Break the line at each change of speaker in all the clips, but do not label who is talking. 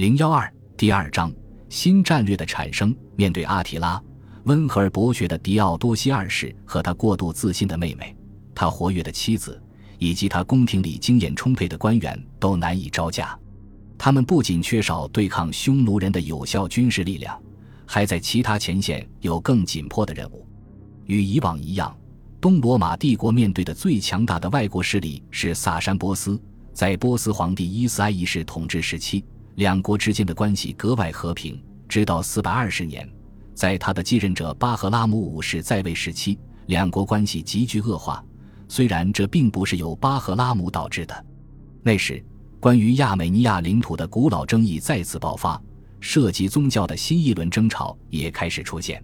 零幺二第二章新战略的产生。面对阿提拉，温和而博学的狄奥多西二世和他过度自信的妹妹，他活跃的妻子，以及他宫廷里经验充沛的官员都难以招架。他们不仅缺少对抗匈奴人的有效军事力量，还在其他前线有更紧迫的任务。与以往一样，东罗马帝国面对的最强大的外国势力是萨珊波斯。在波斯皇帝伊斯埃一世统治时期。两国之间的关系格外和平，直到四百二十年，在他的继任者巴赫拉姆五世在位时期，两国关系急剧恶化。虽然这并不是由巴赫拉姆导致的，那时关于亚美尼亚领土的古老争议再次爆发，涉及宗教的新一轮争吵也开始出现。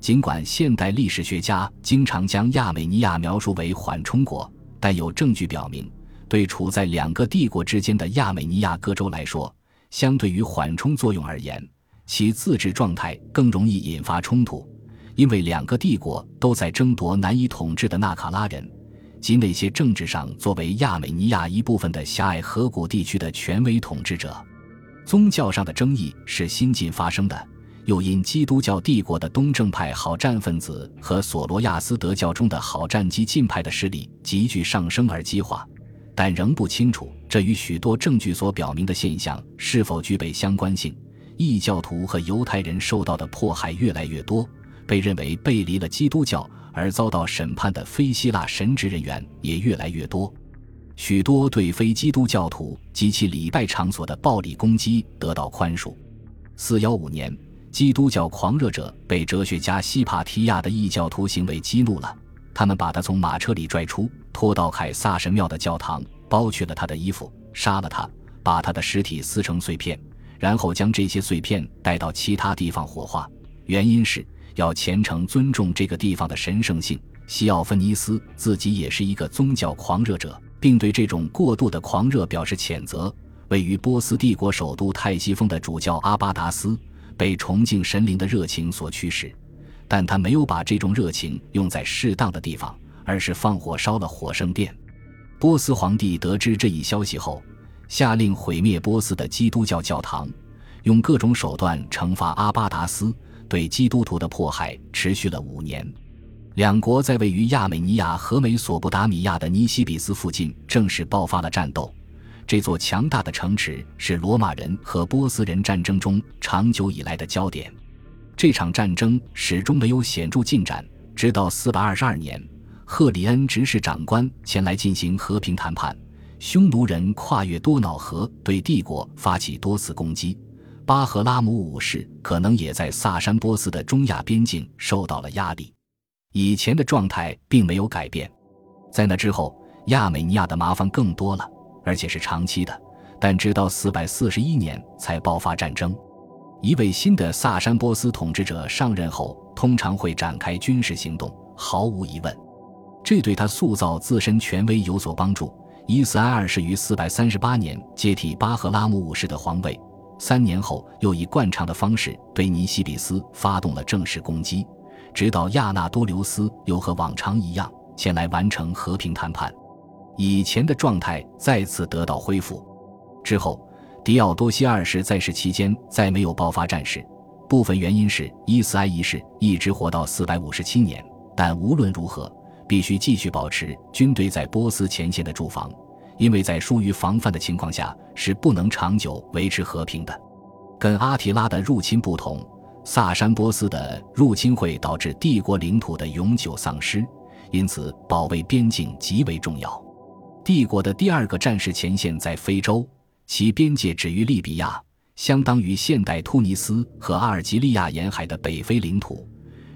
尽管现代历史学家经常将亚美尼亚描述为缓冲国，但有证据表明，对处在两个帝国之间的亚美尼亚各州来说，相对于缓冲作用而言，其自治状态更容易引发冲突，因为两个帝国都在争夺难以统治的纳卡拉人，及那些政治上作为亚美尼亚一部分的狭隘河谷地区的权威统治者。宗教上的争议是新近发生的，又因基督教帝国的东正派好战分子和索罗亚斯德教中的好战激进派的势力急剧上升而激化。但仍不清楚这与许多证据所表明的现象是否具备相关性。异教徒和犹太人受到的迫害越来越多，被认为背离了基督教而遭到审判的非希腊神职人员也越来越多。许多对非基督教徒及其礼拜场所的暴力攻击得到宽恕。四幺五年，基督教狂热者被哲学家西帕提亚的异教徒行为激怒了。他们把他从马车里拽出，拖到凯撒神庙的教堂，剥去了他的衣服，杀了他，把他的尸体撕成碎片，然后将这些碎片带到其他地方火化。原因是要虔诚尊重这个地方的神圣性。西奥芬尼斯自己也是一个宗教狂热者，并对这种过度的狂热表示谴责。位于波斯帝国首都泰西峰的主教阿巴达斯被崇敬神灵的热情所驱使。但他没有把这种热情用在适当的地方，而是放火烧了火圣殿。波斯皇帝得知这一消息后，下令毁灭波斯的基督教教堂，用各种手段惩罚阿巴达斯。对基督徒的迫害持续了五年。两国在位于亚美尼亚和美索不达米亚的尼西比斯附近正式爆发了战斗。这座强大的城池是罗马人和波斯人战争中长久以来的焦点。这场战争始终没有显著进展，直到四百二十二年，赫里恩执事长官前来进行和平谈判。匈奴人跨越多瑙河，对帝国发起多次攻击。巴赫拉姆五世可能也在萨珊波斯的中亚边境受到了压力。以前的状态并没有改变。在那之后，亚美尼亚的麻烦更多了，而且是长期的。但直到四百四十一年才爆发战争。一位新的萨珊波斯统治者上任后，通常会展开军事行动。毫无疑问，这对他塑造自身权威有所帮助。伊斯埃尔是于四百三十八年接替巴赫拉姆五世的皇位，三年后又以惯常的方式对尼西比斯发动了正式攻击，直到亚纳多留斯又和往常一样前来完成和平谈判，以前的状态再次得到恢复。之后。狄奥多西二世在世期间再没有爆发战事，部分原因是伊斯埃一世一直活到四百五十七年。但无论如何，必须继续保持军队在波斯前线的驻防，因为在疏于防范的情况下是不能长久维持和平的。跟阿提拉的入侵不同，萨珊波斯的入侵会导致帝国领土的永久丧失，因此保卫边境极为重要。帝国的第二个战事前线在非洲。其边界止于利比亚，相当于现代突尼斯和阿尔及利亚沿海的北非领土。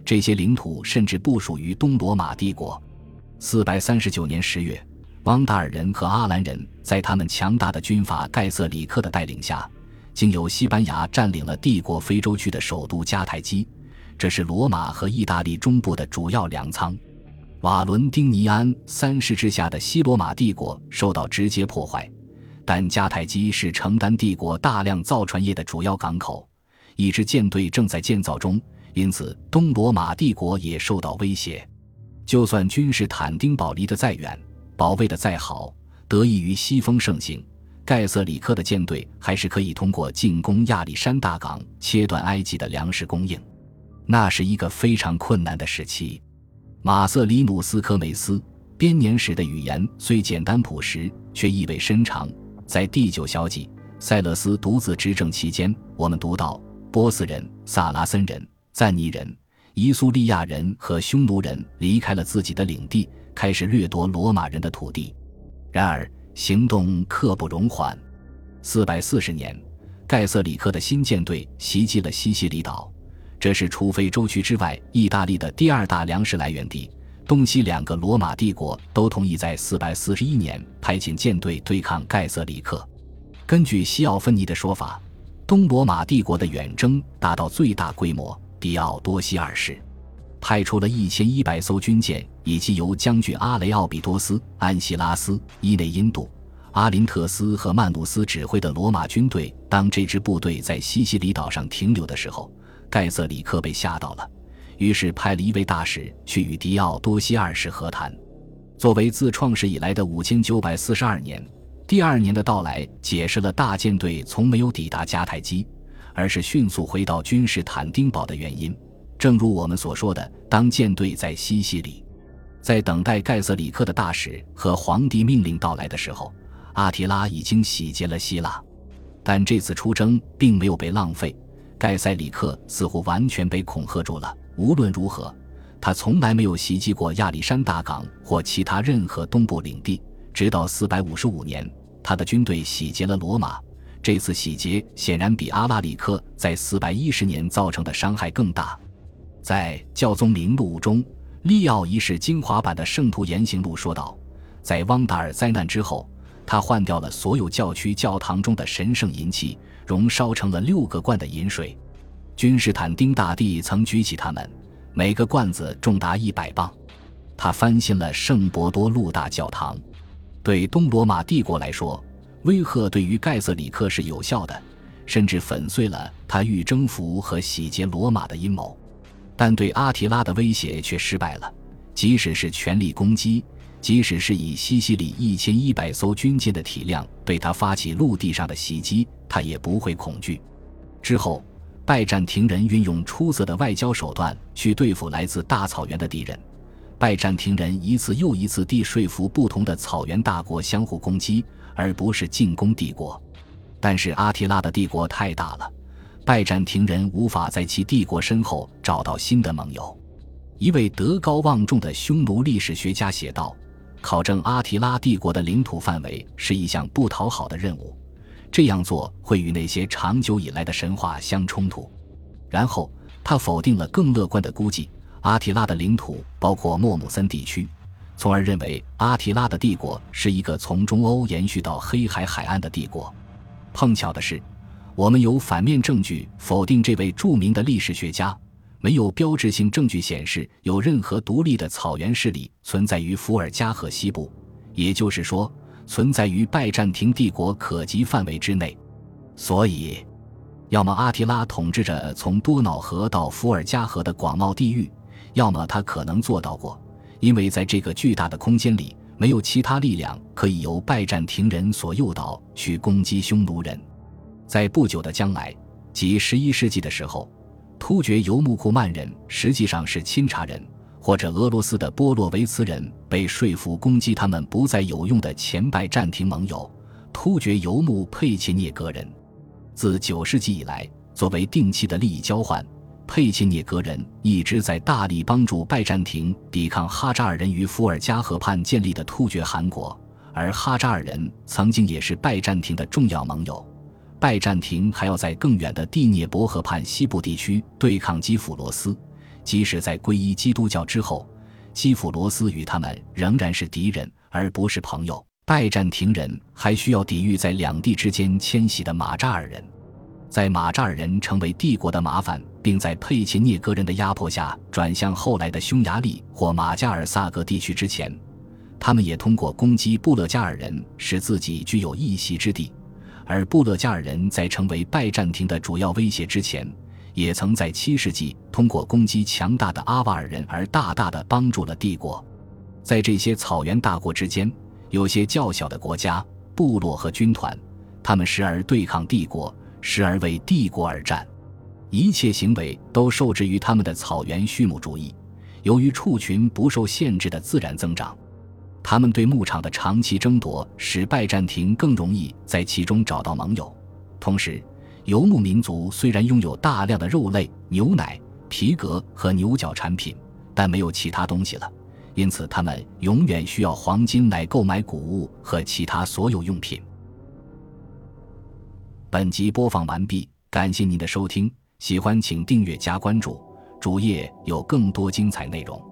这些领土甚至不属于东罗马帝国。四百三十九年十月，汪达尔人和阿兰人在他们强大的军阀盖瑟里克的带领下，经由西班牙占领了帝国非洲区的首都迦太基，这是罗马和意大利中部的主要粮仓。瓦伦丁尼安三世之下的西罗马帝国受到直接破坏。但迦太基是承担帝国大量造船业的主要港口，一支舰队正在建造中，因此东罗马帝国也受到威胁。就算君士坦丁堡离得再远，保卫的再好，得益于西风盛行，盖瑟里克的舰队还是可以通过进攻亚历山大港切断埃及的粮食供应。那是一个非常困难的时期。马瑟里努斯科梅斯编年史的语言虽简单朴实，却意味深长。在第九小纪塞勒斯独自执政期间，我们读到波斯人、萨拉森人、赞尼人、伊苏利亚人和匈奴人离开了自己的领地，开始掠夺罗马人的土地。然而，行动刻不容缓。四百四十年，盖瑟里克的新舰队袭击了西西里岛，这是除非洲区之外，意大利的第二大粮食来源地。东西两个罗马帝国都同意在四百四十一年派遣舰队对抗盖瑟里克。根据西奥芬尼的说法，东罗马帝国的远征达到最大规模。迪奥多西二世派出了一千一百艘军舰，以及由将军阿雷奥比多斯、安西拉斯、伊内因度、阿林特斯和曼努斯指挥的罗马军队。当这支部队在西西里岛上停留的时候，盖瑟里克被吓到了。于是派了一位大使去与迪奥多西二世和谈。作为自创始以来的五千九百四十二年，第二年的到来解释了大舰队从没有抵达迦太基，而是迅速回到君士坦丁堡的原因。正如我们所说的，当舰队在西西里，在等待盖瑟里克的大使和皇帝命令到来的时候，阿提拉已经洗劫了希腊。但这次出征并没有被浪费，盖塞里克似乎完全被恐吓住了。无论如何，他从来没有袭击过亚历山大港或其他任何东部领地。直到455年，他的军队洗劫了罗马。这次洗劫显然比阿拉里克在410年造成的伤害更大。在《教宗名录》中，利奥一世精华版的《圣徒言行录》说道：“在汪达尔灾难之后，他换掉了所有教区教堂中的神圣银器，熔烧成了六个罐的银水。”君士坦丁大帝曾举起他们，每个罐子重达一百磅。他翻新了圣伯多禄大教堂。对东罗马帝国来说，威吓对于盖瑟里克是有效的，甚至粉碎了他欲征服和洗劫罗马的阴谋。但对阿提拉的威胁却失败了。即使是全力攻击，即使是以西西里一千一百艘军舰的体量对他发起陆地上的袭击，他也不会恐惧。之后。拜占庭人运用出色的外交手段去对付来自大草原的敌人。拜占庭人一次又一次地说服不同的草原大国相互攻击，而不是进攻帝国。但是阿提拉的帝国太大了，拜占庭人无法在其帝国身后找到新的盟友。一位德高望重的匈奴历史学家写道：“考证阿提拉帝国的领土范围是一项不讨好的任务。”这样做会与那些长久以来的神话相冲突。然后他否定了更乐观的估计：阿提拉的领土包括莫姆森地区，从而认为阿提拉的帝国是一个从中欧延续到黑海海岸的帝国。碰巧的是，我们有反面证据否定这位著名的历史学家，没有标志性证据显示有任何独立的草原势力存在于伏尔加河西部。也就是说。存在于拜占庭帝国可及范围之内，所以，要么阿提拉统治着从多瑙河到伏尔加河的广袤地域，要么他可能做到过，因为在这个巨大的空间里，没有其他力量可以由拜占庭人所诱导去攻击匈奴人。在不久的将来，即十一世纪的时候，突厥游牧库曼人实际上是钦察人。或者俄罗斯的波洛维茨人被说服攻击他们不再有用的前拜占庭盟友突厥游牧佩切涅格人。自九世纪以来，作为定期的利益交换，佩切涅格人一直在大力帮助拜占庭抵抗哈扎尔人于伏尔加河畔建立的突厥汗国，而哈扎尔人曾经也是拜占庭的重要盟友。拜占庭还要在更远的第聂伯河畔西部地区对抗基辅罗斯。即使在皈依基督教之后，基辅罗斯与他们仍然是敌人，而不是朋友。拜占庭人还需要抵御在两地之间迁徙的马扎尔人，在马扎尔人成为帝国的麻烦，并在佩切涅格人的压迫下转向后来的匈牙利或马加尔萨格地区之前，他们也通过攻击布勒加尔人，使自己具有一席之地。而布勒加尔人在成为拜占庭的主要威胁之前。也曾在七世纪通过攻击强大的阿瓦尔人而大大的帮助了帝国。在这些草原大国之间，有些较小的国家、部落和军团，他们时而对抗帝国，时而为帝国而战，一切行为都受制于他们的草原畜牧主义。由于畜群不受限制的自然增长，他们对牧场的长期争夺使拜占庭更容易在其中找到盟友。同时，游牧民族虽然拥有大量的肉类、牛奶、皮革和牛角产品，但没有其他东西了，因此他们永远需要黄金来购买谷物和其他所有用品。本集播放完毕，感谢您的收听，喜欢请订阅加关注。主页有更多精彩内容。